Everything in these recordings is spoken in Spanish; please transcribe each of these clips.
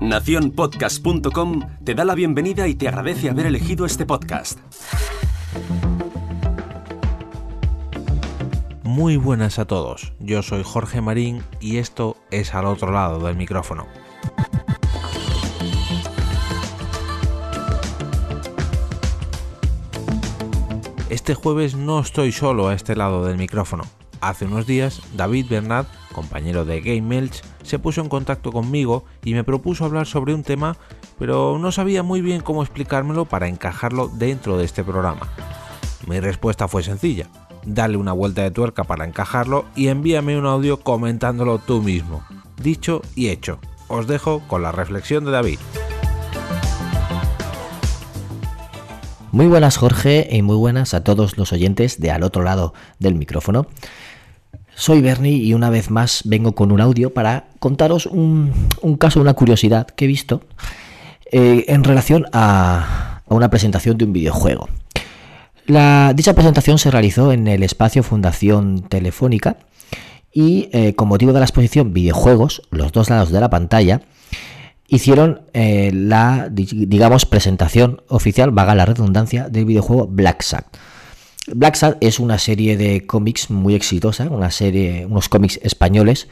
Naciónpodcast.com te da la bienvenida y te agradece haber elegido este podcast. Muy buenas a todos, yo soy Jorge Marín y esto es al otro lado del micrófono. Este jueves no estoy solo a este lado del micrófono. Hace unos días, David Bernat, compañero de Game Melch, se puso en contacto conmigo y me propuso hablar sobre un tema, pero no sabía muy bien cómo explicármelo para encajarlo dentro de este programa. Mi respuesta fue sencilla, dale una vuelta de tuerca para encajarlo y envíame un audio comentándolo tú mismo. Dicho y hecho, os dejo con la reflexión de David. Muy buenas Jorge y muy buenas a todos los oyentes de al otro lado del micrófono. Soy Bernie y una vez más vengo con un audio para contaros un, caso, una curiosidad que he visto eh, en relación a, una presentación de un videojuego. La, dicha presentación se realizó en el espacio Fundación Telefónica y eh, con motivo de la exposición Videojuegos, los dos lados de la pantalla, hicieron eh, la, digamos, presentación oficial, vaga la redundancia, del videojuego Black Sad. Black Sad es una serie de cómics muy exitosa, una serie, unos cómics españoles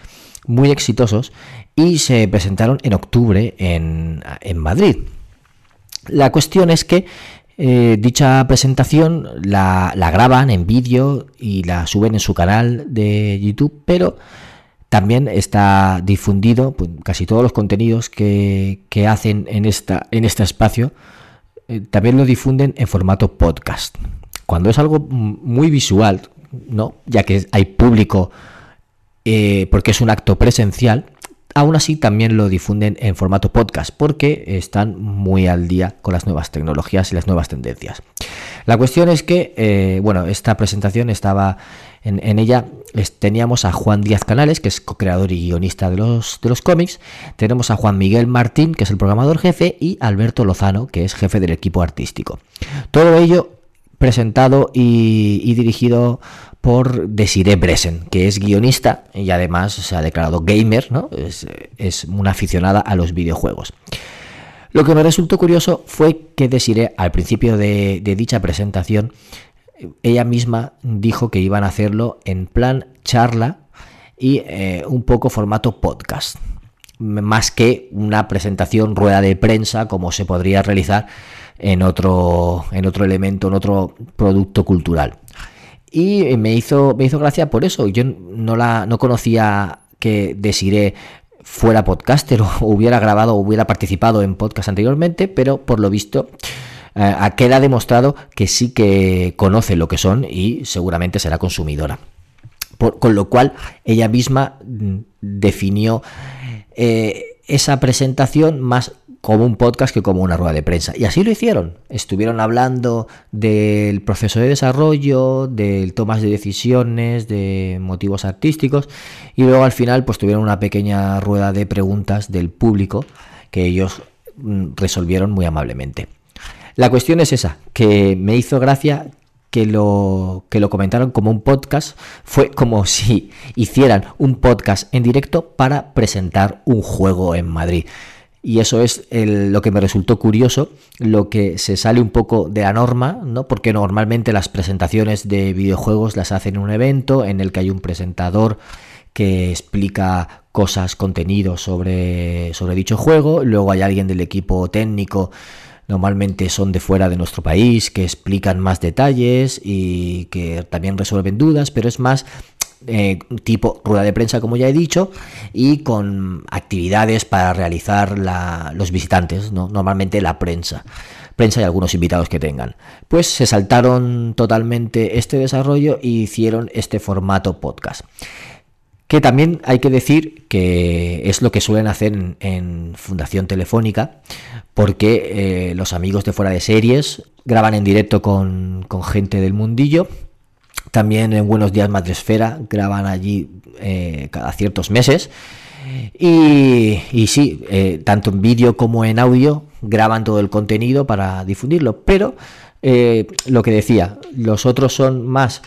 muy exitosos y se presentaron en octubre en, Madrid. La cuestión es que eh, dicha presentación la, graban en vídeo y la suben en su canal de YouTube, pero también está difundido pues, casi todos los contenidos que, hacen en, esta, en este espacio, eh, también lo difunden en formato podcast. Cuando es algo muy visual, ¿no? ya que hay público, eh, porque es un acto presencial, aún así también lo difunden en formato podcast, porque están muy al día con las nuevas tecnologías y las nuevas tendencias. La cuestión es que, eh, bueno, esta presentación estaba en, ella teníamos a Juan Díaz Canales, que es co-creador y guionista de los, de los cómics, tenemos a Juan Miguel Martín, que es el programador jefe, y Alberto Lozano, que es jefe del equipo artístico. Todo ello presentado y, dirigido por Desiree Bresen, que es guionista y además se ha declarado gamer, ¿no? es, una aficionada a los videojuegos. Lo que me resultó curioso fue que Desiree, al principio de dicha presentación, ella misma dijo que iban a hacerlo en plan charla y eh, un poco formato podcast, más que una presentación rueda de prensa como se podría realizar en otro, en otro elemento, en otro producto cultural. Y me hizo, me hizo gracia por eso. Yo no, la, no conocía que Desiree fuera podcaster o hubiera grabado o hubiera participado en podcast anteriormente, pero por lo visto eh, aquel ha demostrado que sí que conoce lo que son y seguramente será consumidora. con lo cual ella misma mm, definió eh, esa presentación más como un podcast que como una rueda de prensa. Y así lo hicieron. Estuvieron hablando del proceso de desarrollo, del tomas de decisiones, de motivos artísticos y luego al final pues tuvieron una pequeña rueda de preguntas del público que ellos mm, resolvieron muy amablemente. La cuestión es esa, que me hizo gracia que lo, que lo comentaron como un podcast. Fue como si hicieran un podcast en directo para presentar un juego en Madrid. Y eso es lo que me resultó curioso, lo que se sale un poco de la norma, ¿no? Porque normalmente las presentaciones de videojuegos las hacen en un evento en el que hay un presentador que explica cosas, contenidos sobre, sobre dicho juego, luego hay alguien del equipo técnico normalmente son de fuera de nuestro país, que explican más detalles y que también resuelven dudas, pero es más eh, tipo rueda de prensa, como ya he dicho, y con actividades para realizar los visitantes, ¿no? normalmente la prensa prensa y algunos invitados que tengan. Pues se saltaron totalmente este desarrollo y hicieron este formato podcast. Que también hay que decir que es lo que suelen hacer en Fundación Telefónica, porque eh, los amigos de fuera de series graban en directo con, gente del mundillo. También en Buenos Días Madresfera graban allí eh, cada ciertos meses. Y, y sí, eh, tanto en vídeo como en audio graban todo el contenido para difundirlo. Pero lo que decía, los otros son más,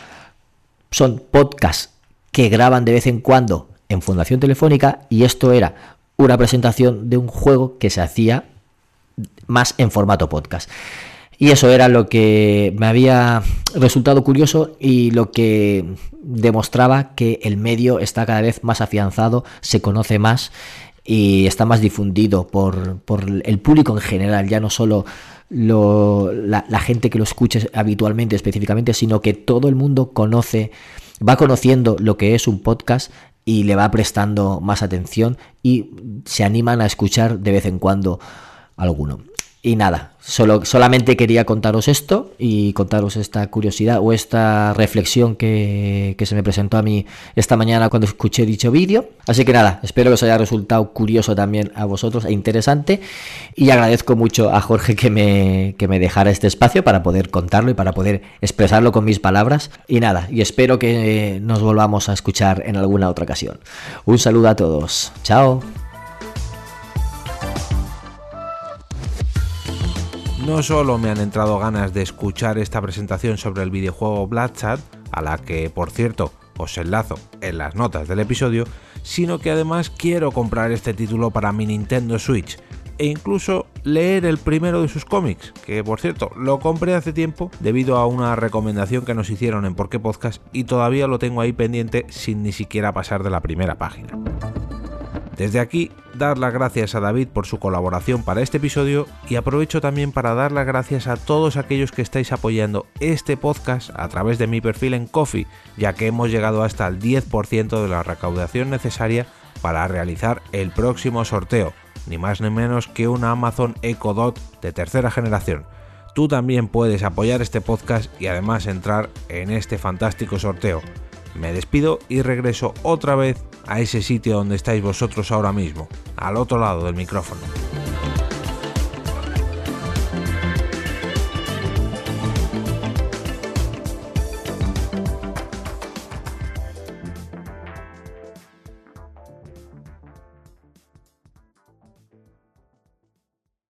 son podcasts que graban de vez en cuando en Fundación Telefónica y esto era una presentación de un juego que se hacía más en formato podcast. Y eso era lo que me había resultado curioso y lo que demostraba que el medio está cada vez más afianzado, se conoce más y está más difundido por, el público en general, ya no solo la, la, gente que lo escuche habitualmente, específicamente, sino que todo el mundo conoce, va conociendo lo que es un podcast y le va prestando más atención y se animan a escuchar de vez en cuando alguno. Y nada, solo, solamente quería contaros esto y contaros esta curiosidad o esta reflexión que, se me presentó a mí esta mañana cuando escuché dicho vídeo. Así que nada, espero que os haya resultado curioso también a vosotros e interesante. Y agradezco mucho a Jorge que me, que me dejara este espacio para poder contarlo y para poder expresarlo con mis palabras. Y nada, y espero que nos volvamos a escuchar en alguna otra ocasión. Un saludo a todos. Chao. No solo me han entrado ganas de escuchar esta presentación sobre el videojuego Bloodshot, a la que por cierto os enlazo en las notas del episodio, sino que además quiero comprar este título para mi Nintendo Switch e incluso leer el primero de sus cómics, que por cierto lo compré hace tiempo debido a una recomendación que nos hicieron en Porqué Podcast y todavía lo tengo ahí pendiente sin ni siquiera pasar de la primera página. Desde aquí, dar las gracias a David por su colaboración para este episodio y aprovecho también para dar las gracias a todos aquellos que estáis apoyando este podcast a través de mi perfil en Coffee, ya que hemos llegado hasta el 10% de la recaudación necesaria para realizar el próximo sorteo, ni más ni menos que una Amazon Echo Dot de tercera generación. Tú también puedes apoyar este podcast y además entrar en este fantástico sorteo. Me despido y regreso otra vez a ese sitio donde estáis vosotros ahora mismo, al otro lado del micrófono.